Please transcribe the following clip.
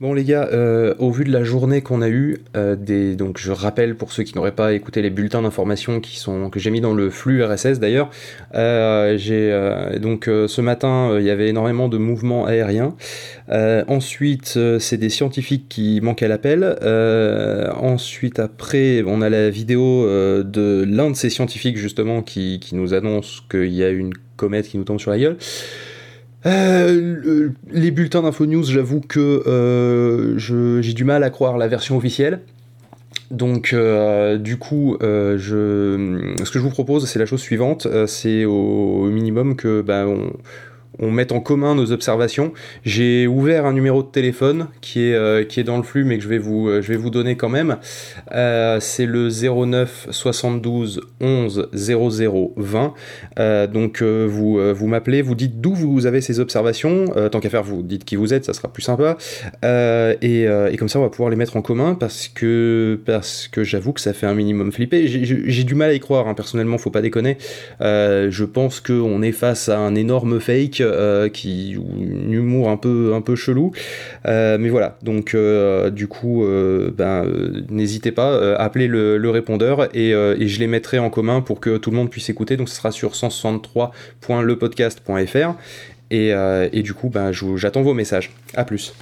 Bon les gars, euh, au vu de la journée qu'on a eue, euh, donc je rappelle pour ceux qui n'auraient pas écouté les bulletins d'information que j'ai mis dans le flux RSS d'ailleurs, euh, donc ce matin il y avait énormément de mouvements aériens. ensuite c'est des scientifiques qui manquaient l'appel. ensuite après on a la vidéo de l'un de ces scientifiques justement qui, qui nous annonce qu'il y a une comète qui nous tombe sur la gueule. Euh, les bulletins d'info news, j'avoue que euh, j'ai du mal à croire la version officielle. Donc, euh, du coup, ce que je vous propose, c'est la chose suivante c'est au minimum que ben, on, on met en commun nos observations. J'ai ouvert un numéro de téléphone qui est, euh, qui est dans le flux, mais que je vais vous, euh, je vais vous donner quand même. Euh, c'est le 09 72 11 00 20. donc vous, vous m'appelez, vous dites d'où vous avez ces observations. tant qu'à faire, vous dites qui vous êtes, ça sera plus sympa. Et, et, comme ça, on va pouvoir les mettre en commun parce que, parce que j'avoue que ça fait un minimum flipper. J'ai du mal à y croire, hein, personnellement, faut pas déconner. je pense qu'on est face à un énorme fake euh, qui une humour un peu un peu chelou. Euh, mais voilà, donc euh, du coup, ben n'hésitez pas, appelez le, répondeur et, je les mettrai en commun pour que tout le monde puisse écouter. Donc ce sera sur 163.lepodcast.fr et, et du coup, ben j'attends vos messages. À plus.